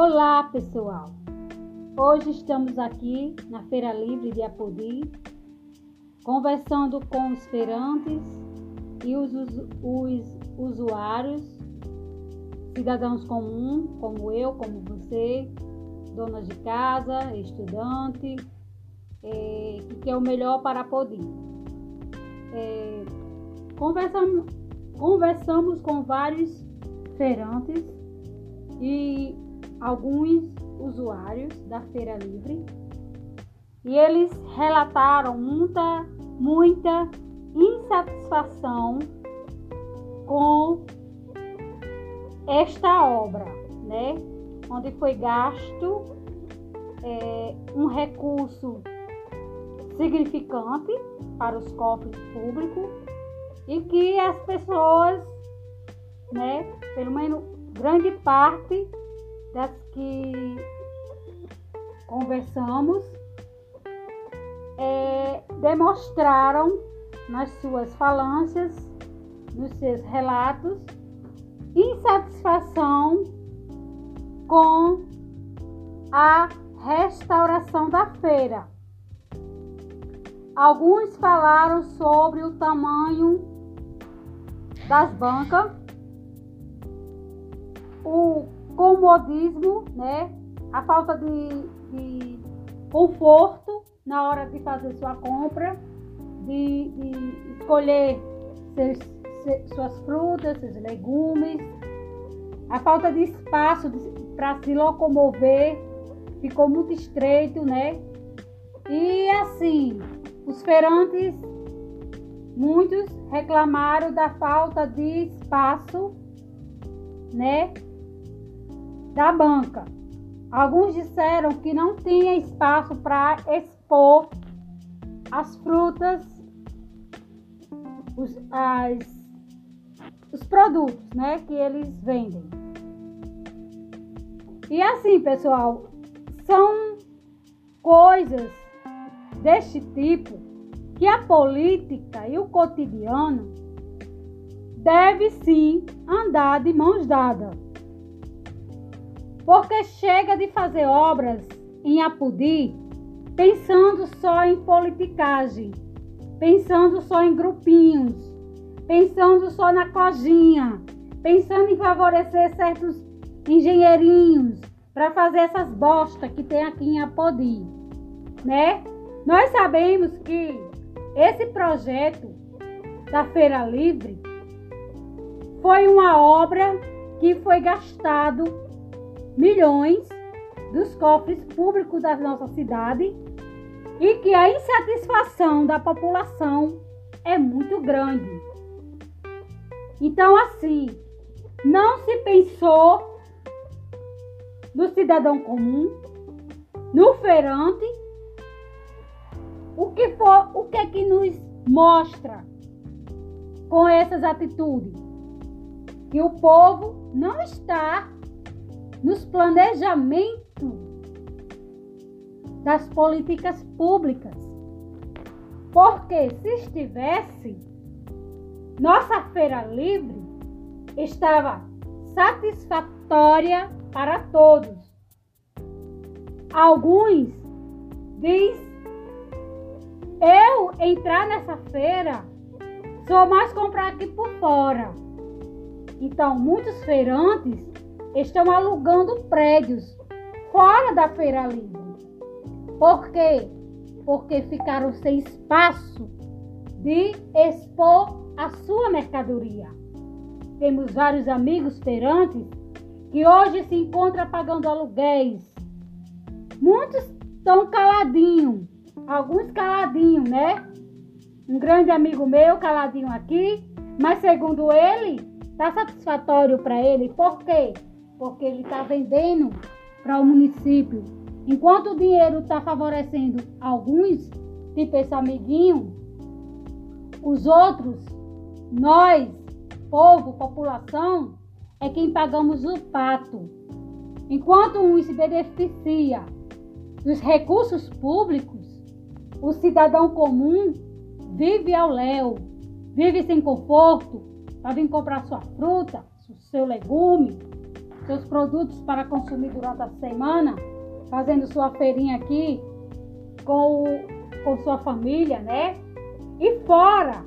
Olá, pessoal! Hoje estamos aqui na Feira Livre de Apodi, conversando com os feirantes e os, os, os usuários, cidadãos comuns, como eu, como você, donas de casa, estudante, é, que é o melhor para Apodi. É, conversamos, conversamos com vários feirantes e alguns usuários da Feira Livre e eles relataram muita, muita insatisfação com esta obra, né? Onde foi gasto é, um recurso significante para os cofres públicos e que as pessoas, né, pelo menos grande parte das que conversamos é, demonstraram nas suas falâncias, nos seus relatos, insatisfação com a restauração da feira. Alguns falaram sobre o tamanho das bancas, o comodismo, né? A falta de, de conforto na hora de fazer sua compra, de, de escolher seus, suas frutas, seus legumes, a falta de espaço para se locomover ficou muito estreito, né? E assim, os feirantes, muitos reclamaram da falta de espaço, né? Da banca. Alguns disseram que não tinha espaço para expor as frutas, os, as, os produtos né, que eles vendem. E assim, pessoal, são coisas deste tipo que a política e o cotidiano deve sim andar de mãos dadas. Porque chega de fazer obras em Apudi pensando só em politicagem, pensando só em grupinhos, pensando só na cojinha, pensando em favorecer certos engenheirinhos para fazer essas bostas que tem aqui em Apodi, né? Nós sabemos que esse projeto da Feira Livre foi uma obra que foi gastado milhões dos cofres públicos da nossa cidade e que a insatisfação da população é muito grande. Então, assim, não se pensou no cidadão comum, no feirante. O que for, o que é que nos mostra com essas atitudes? Que o povo não está nos planejamentos das políticas públicas. Porque se estivesse, nossa feira livre estava satisfatória para todos. Alguns diz eu entrar nessa feira só mais comprar aqui por fora. Então, muitos feirantes estão alugando prédios fora da Feira Livre. Por quê? Porque ficaram sem espaço de expor a sua mercadoria. Temos vários amigos feirantes que hoje se encontram pagando aluguéis. Muitos estão caladinhos, alguns caladinhos, né? Um grande amigo meu caladinho aqui, mas segundo ele, está satisfatório para ele. Por quê? Porque ele está vendendo para o município. Enquanto o dinheiro está favorecendo alguns, tipo esse amiguinho, os outros, nós, povo, população, é quem pagamos o pato. Enquanto um se beneficia dos recursos públicos, o cidadão comum vive ao léu, vive sem conforto para vir comprar sua fruta, seu legume, seus produtos para consumir durante a semana, fazendo sua feirinha aqui com, com sua família, né? E fora,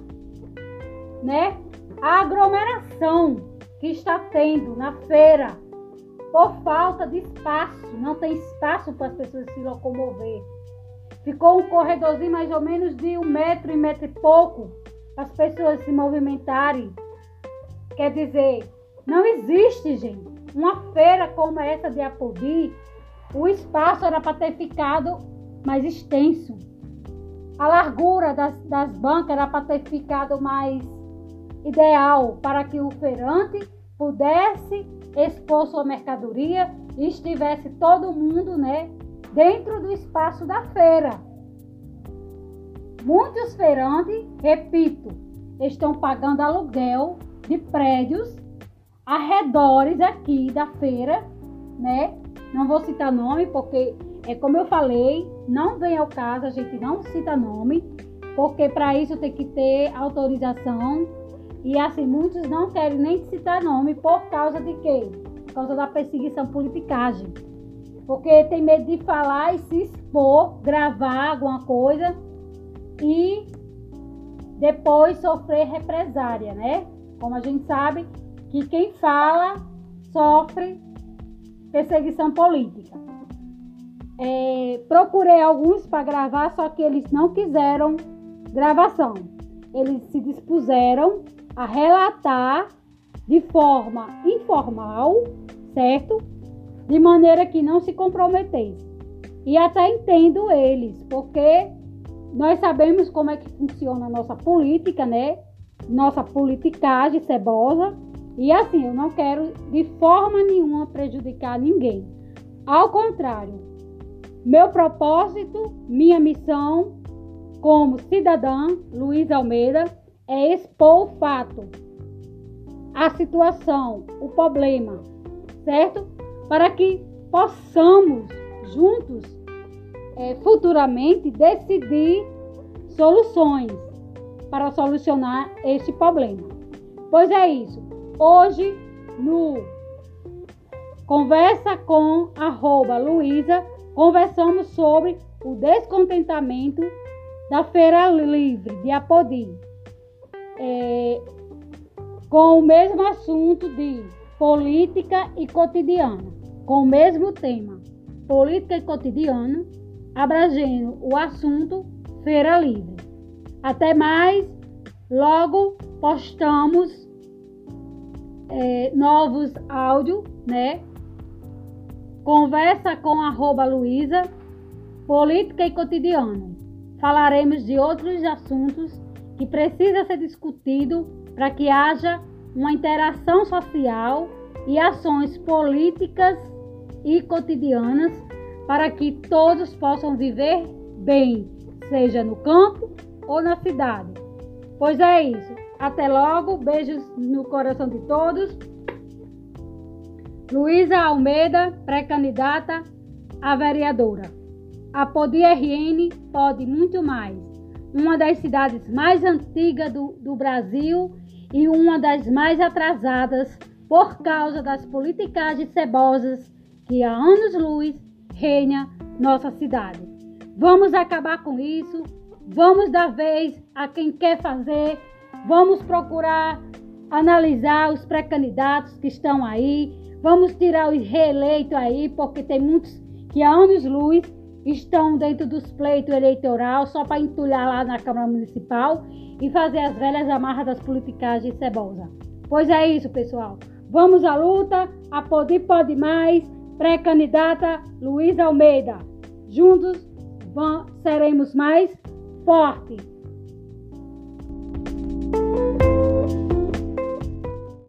né? A aglomeração que está tendo na feira por falta de espaço, não tem espaço para as pessoas se locomover. Ficou um corredorzinho mais ou menos de um metro e metro e pouco para as pessoas se movimentarem. Quer dizer, não existe, gente, uma feira como essa de Apodi. O espaço era para ter ficado mais extenso. A largura das, das bancas era para ter ficado mais ideal para que o feirante pudesse expor sua mercadoria e estivesse todo mundo, né, dentro do espaço da feira. Muitos feirantes, repito, estão pagando aluguel de prédios arredores aqui da feira, né? Não vou citar nome porque é como eu falei, não vem ao caso, a gente não cita nome, porque para isso tem que ter autorização e assim muitos não querem nem citar nome por causa de quê? Por causa da perseguição politicagem porque tem medo de falar e se expor, gravar alguma coisa e depois sofrer represária, né? Como a gente sabe que quem fala sofre perseguição política. É, procurei alguns para gravar, só que eles não quiseram gravação. Eles se dispuseram a relatar de forma informal, certo? de maneira que não se comprometesse. E até entendo eles, porque nós sabemos como é que funciona a nossa política, né? Nossa politicagem cebosa. E assim, eu não quero de forma nenhuma prejudicar ninguém. Ao contrário, meu propósito, minha missão como cidadã Luiz Almeida é expor o fato, a situação, o problema, certo? para que possamos juntos é, futuramente decidir soluções para solucionar este problema. Pois é isso. Hoje no Conversa com arroba Luísa, conversamos sobre o descontentamento da Feira Livre de Apodi. É, com o mesmo assunto de política e cotidiana com o mesmo tema, política e cotidiano, abrangendo o assunto Feira Livre. Até mais, logo postamos é, novos áudios, né? Conversa com arroba Luísa, política e cotidiano. Falaremos de outros assuntos que precisa ser discutido para que haja uma interação social e ações políticas e cotidianas para que todos possam viver bem, seja no campo ou na cidade. Pois é isso. Até logo. Beijos no coração de todos. Luísa Almeida, pré-candidata a vereadora. A Podi RN pode muito mais. Uma das cidades mais antigas do, do Brasil e uma das mais atrasadas por causa das politicagens cebosas que há anos-luz reina nossa cidade. Vamos acabar com isso, vamos dar vez a quem quer fazer, vamos procurar analisar os pré-candidatos que estão aí, vamos tirar os reeleitos aí, porque tem muitos que há anos-luz estão dentro dos pleitos eleitoral só para entulhar lá na Câmara Municipal e fazer as velhas amarras das politicagens cebosa. Pois é isso, pessoal. Vamos à luta, a Poder Pode Mais pré-candidata Luiz Almeida. Juntos vamos, seremos mais fortes.